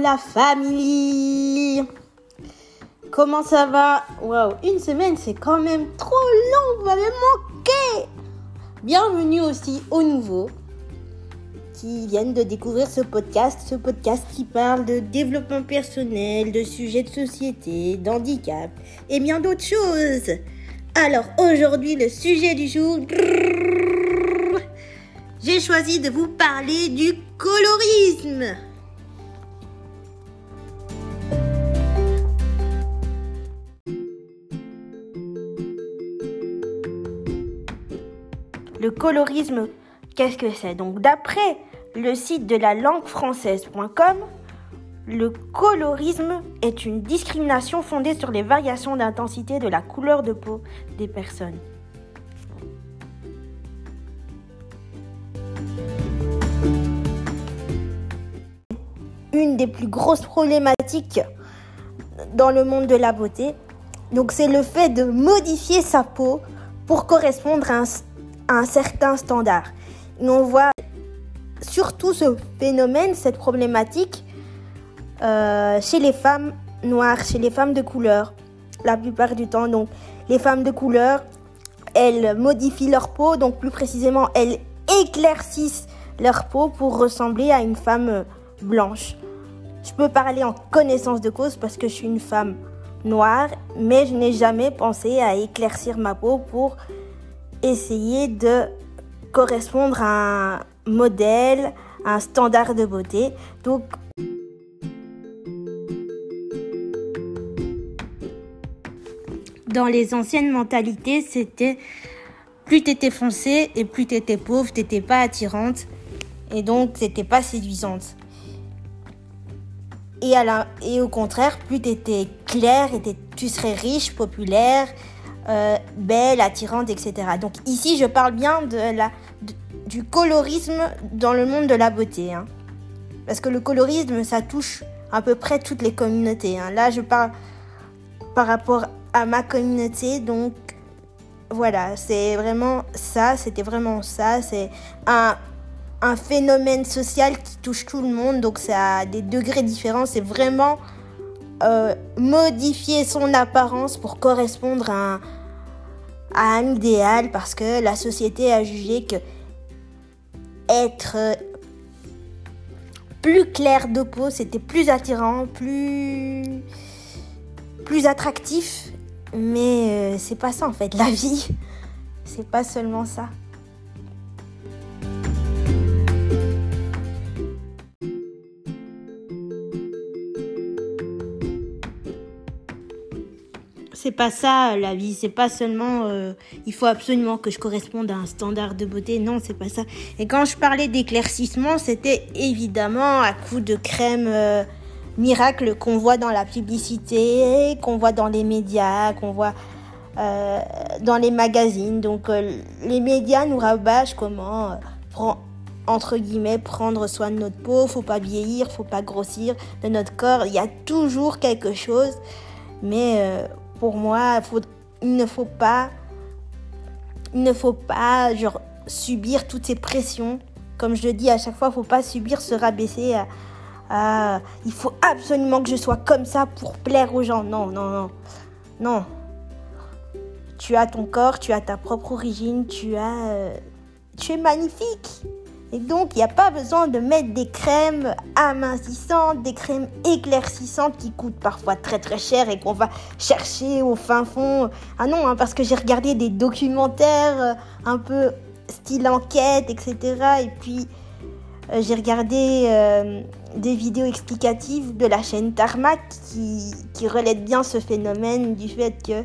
La famille Comment ça va? Waouh, une semaine c'est quand même trop long, vous m'avez manqué Bienvenue aussi aux nouveaux qui viennent de découvrir ce podcast, ce podcast qui parle de développement personnel, de sujets de société, d'handicap et bien d'autres choses. Alors aujourd'hui le sujet du jour, j'ai choisi de vous parler du colorisme. Le colorisme, qu'est-ce que c'est? Donc d'après le site de la langue française.com, le colorisme est une discrimination fondée sur les variations d'intensité de la couleur de peau des personnes. Une des plus grosses problématiques dans le monde de la beauté, donc c'est le fait de modifier sa peau pour correspondre à un un certain standard. on voit surtout ce phénomène, cette problématique, euh, chez les femmes noires, chez les femmes de couleur, la plupart du temps. Donc, les femmes de couleur, elles modifient leur peau, donc plus précisément, elles éclaircissent leur peau pour ressembler à une femme blanche. Je peux parler en connaissance de cause parce que je suis une femme noire, mais je n'ai jamais pensé à éclaircir ma peau pour essayer de correspondre à un modèle, un standard de beauté. Donc, dans les anciennes mentalités, c'était plus t'étais foncé et plus t'étais pauvre, t'étais pas attirante et donc c'était pas séduisante. Et, à et au contraire, plus t'étais claire, tu serais riche, populaire, euh, belle, attirante, etc. Donc ici, je parle bien de la, du colorisme dans le monde de la beauté. Hein. Parce que le colorisme, ça touche à peu près toutes les communautés. Hein. Là, je parle par rapport à ma communauté. Donc voilà, c'est vraiment ça, c'était vraiment ça. C'est un, un phénomène social qui touche tout le monde. Donc ça a des degrés différents. C'est vraiment euh, modifier son apparence pour correspondre à un, idéal parce que la société a jugé que être plus clair de peau, c'était plus attirant, plus plus attractif. Mais euh, c'est pas ça en fait, la vie. C'est pas seulement ça. C'est pas ça la vie, c'est pas seulement euh, il faut absolument que je corresponde à un standard de beauté, non, c'est pas ça. Et quand je parlais d'éclaircissement, c'était évidemment à coup de crème euh, miracle qu'on voit dans la publicité, qu'on voit dans les médias, qu'on voit euh, dans les magazines. Donc les médias nous rabâchent comment prendre entre guillemets prendre soin de notre peau, faut pas vieillir, faut pas grossir de notre corps, il y a toujours quelque chose. Mais pour moi, il ne faut pas, subir toutes ces pressions. Comme je le dis à chaque fois, il ne faut pas subir, se rabaisser à, il faut absolument que je sois comme ça pour plaire aux gens. Non, non, non. Non. Tu as ton corps, tu as ta propre origine, tu as... Euh, tu es magnifique. Et donc, il n'y a pas besoin de mettre des crèmes amincissantes, des crèmes éclaircissantes qui coûtent parfois très très cher et qu'on va chercher au fin fond. Ah non, hein, parce que j'ai regardé des documentaires euh, un peu style enquête, etc. Et puis, euh, j'ai regardé euh, des vidéos explicatives de la chaîne Tarmac qui, qui bien ce phénomène du fait que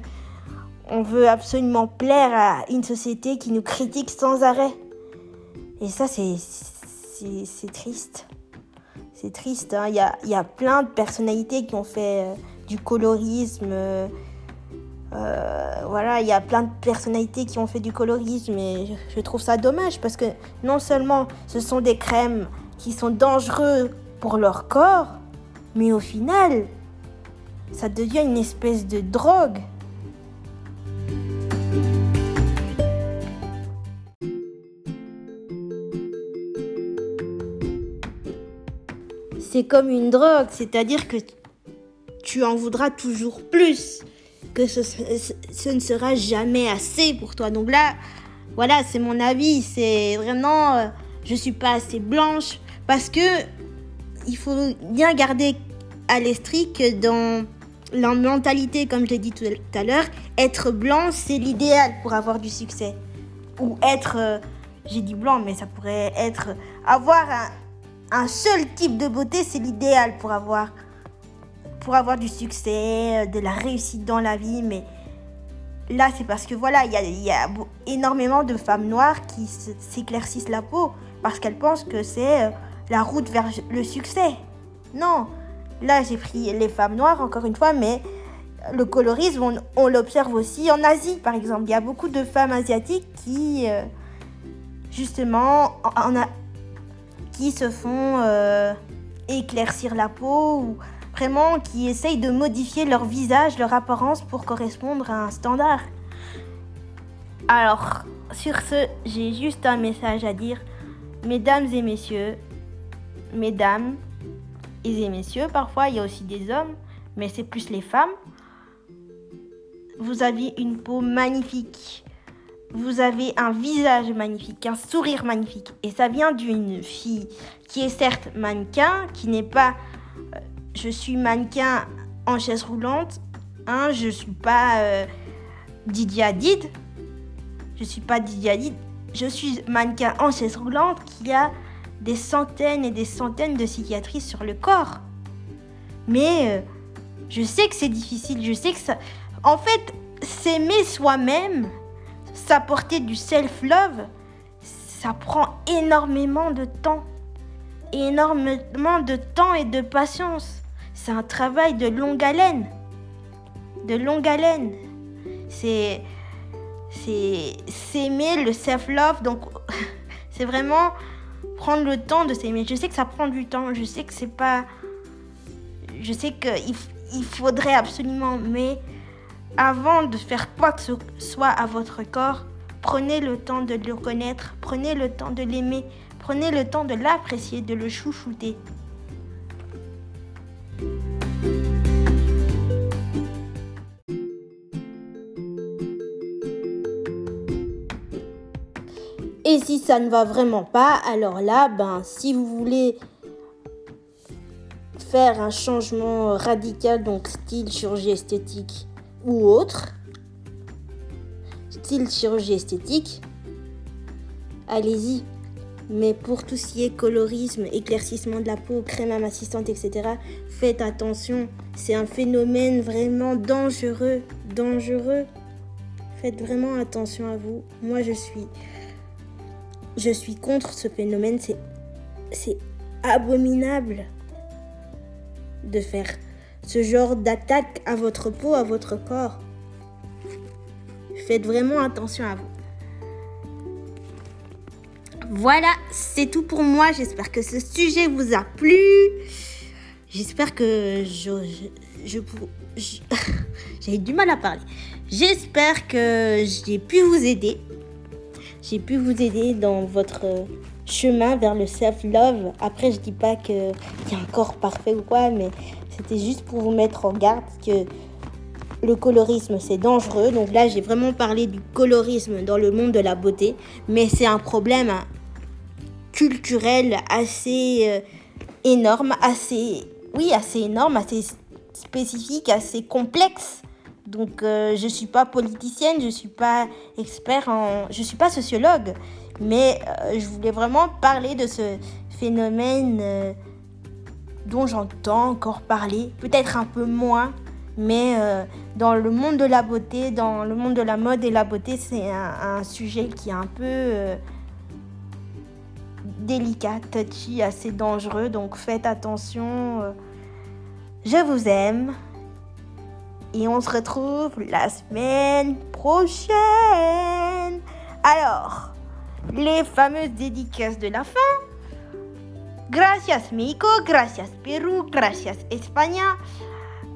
on veut absolument plaire à une société qui nous critique sans arrêt. Et ça, c'est, triste. C'est triste. Hein. Il y, a, y, a, plein de personnalités qui ont fait euh, du colorisme. Euh, voilà, il y a plein de personnalités qui ont fait du colorisme et je, je, trouve ça dommage parce que non seulement ce sont des crèmes qui sont dangereux pour leur corps, mais au final, ça devient une espèce de drogue. Comme une drogue, c'est-à-dire que tu en voudras toujours plus, que ce, ce, ne sera jamais assez pour toi. Donc là, voilà, c'est mon avis, c'est vraiment, euh, je suis pas assez blanche parce que il faut bien garder à l'esprit que dans la mentalité, comme je l'ai dit tout à l'heure, être blanc, c'est l'idéal pour avoir du succès. Ou être, euh, j'ai dit blanc, mais ça pourrait être avoir un, seul type de beauté, c'est l'idéal pour avoir, pour avoir du succès, euh, de la réussite dans la vie. Mais là, c'est parce que voilà, il y a, énormément de femmes noires qui s'éclaircissent la peau parce qu'elles pensent que c'est euh, la route vers le succès. Non, Là, j'ai pris les femmes noires, encore une fois, mais le colorisme, on, l'observe aussi en Asie, par exemple. Il y a beaucoup de femmes asiatiques qui, euh, justement, en, a, qui se font euh, éclaircir la peau ou vraiment qui essayent de modifier leur visage, leur apparence pour correspondre à un standard. Alors, sur ce, j'ai juste un message à dire. Mesdames et messieurs, mesdames, et messieurs, parfois il y a aussi des hommes, mais c'est plus les femmes. Vous avez une peau magnifique. Vous avez un visage magnifique, un sourire magnifique. Et ça vient d'une fille qui est certes mannequin, qui n'est pas euh, je suis mannequin en chaise roulante. Hein, je suis pas euh, Didier Hadid. Je suis pas Didier Hadid. Je suis mannequin en chaise roulante qui a des centaines et des centaines de cicatrices sur le corps. Mais euh, je sais que c'est difficile, je sais que ça... En fait, s'aimer soi-même, s'apporter du self-love, ça prend énormément de temps. Énormément de temps et de patience. C'est un travail de longue haleine. De longue haleine. C'est... S'aimer, le self-love. Donc, c'est vraiment prendre le temps de s'aimer. Je sais que ça prend du temps, je sais que c'est pas. Je sais qu'il il faudrait absolument, mais avant de faire quoi que ce soit à votre corps, prenez le temps de le connaître, prenez le temps de l'aimer, prenez le temps de l'apprécier, de le chouchouter. Et si ça ne va vraiment pas, alors là, ben, si vous voulez faire un changement radical, donc style chirurgie esthétique ou autre, style chirurgie esthétique, allez-y. Mais pour tout ce qui est colorisme, éclaircissement de la peau, crème amassistante, etc., faites attention. C'est un phénomène vraiment dangereux, dangereux. Faites vraiment attention à vous. Moi, je suis je suis contre ce phénomène. C'est abominable de faire ce genre d'attaque à votre peau, à votre corps. Faites vraiment attention à vous. Voilà, c'est tout pour moi. J'espère que ce sujet vous a plu. J'espère que je, je, j'ai du mal à parler. J'espère que j'ai pu vous aider j'ai pu vous aider dans votre chemin vers le self-love. Après, je dis pas qu'il y a un corps parfait ou quoi, mais c'était juste pour vous mettre en garde que le colorisme c'est dangereux. Donc là, j'ai vraiment parlé du colorisme dans le monde de la beauté, mais c'est un problème culturel assez euh, énorme, assez oui, assez énorme, assez spécifique, assez complexe. Donc euh, je ne suis pas politicienne, je ne suis pas expert en... Je suis pas sociologue, mais euh, je voulais vraiment parler de ce phénomène euh, dont j'entends encore parler, peut-être un peu moins, mais dans le monde de la beauté, dans le monde de la mode et la beauté, c'est un, sujet qui est un peu délicat, touchy, assez dangereux, donc faites attention. je vous aime. Et on se retrouve la semaine prochaine. Alors, les fameuses dédicaces de la fin. Gracias México, gracias Pérou, gracias Espagne.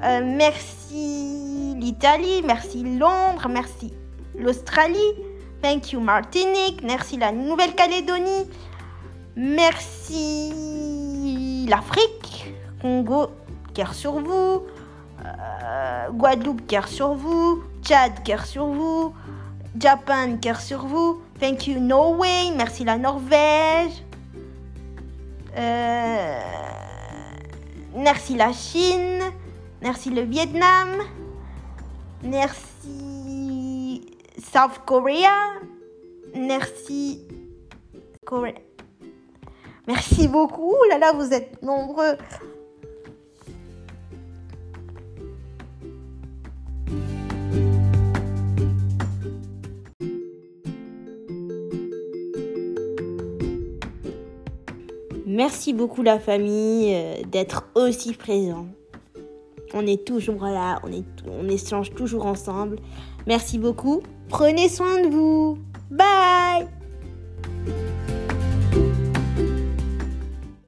Euh, merci l'Italie, merci Londres, merci l'Australie. Thank you Martinique, merci la Nouvelle-Calédonie. Merci l'Afrique. Congo, cœur sur vous. Euh, Guadeloupe, cœur sur vous. Tchad, cœur sur vous. Japan, cœur sur vous. Thank you Norway. Merci la Norvège. Euh, merci la Chine. Merci le Vietnam. Merci South Korea. Merci Corée. Merci beaucoup. là là, vous êtes nombreux. Merci beaucoup la famille euh, d'être aussi présent. On est toujours là, on, on échange toujours ensemble. Merci beaucoup. Prenez soin de vous.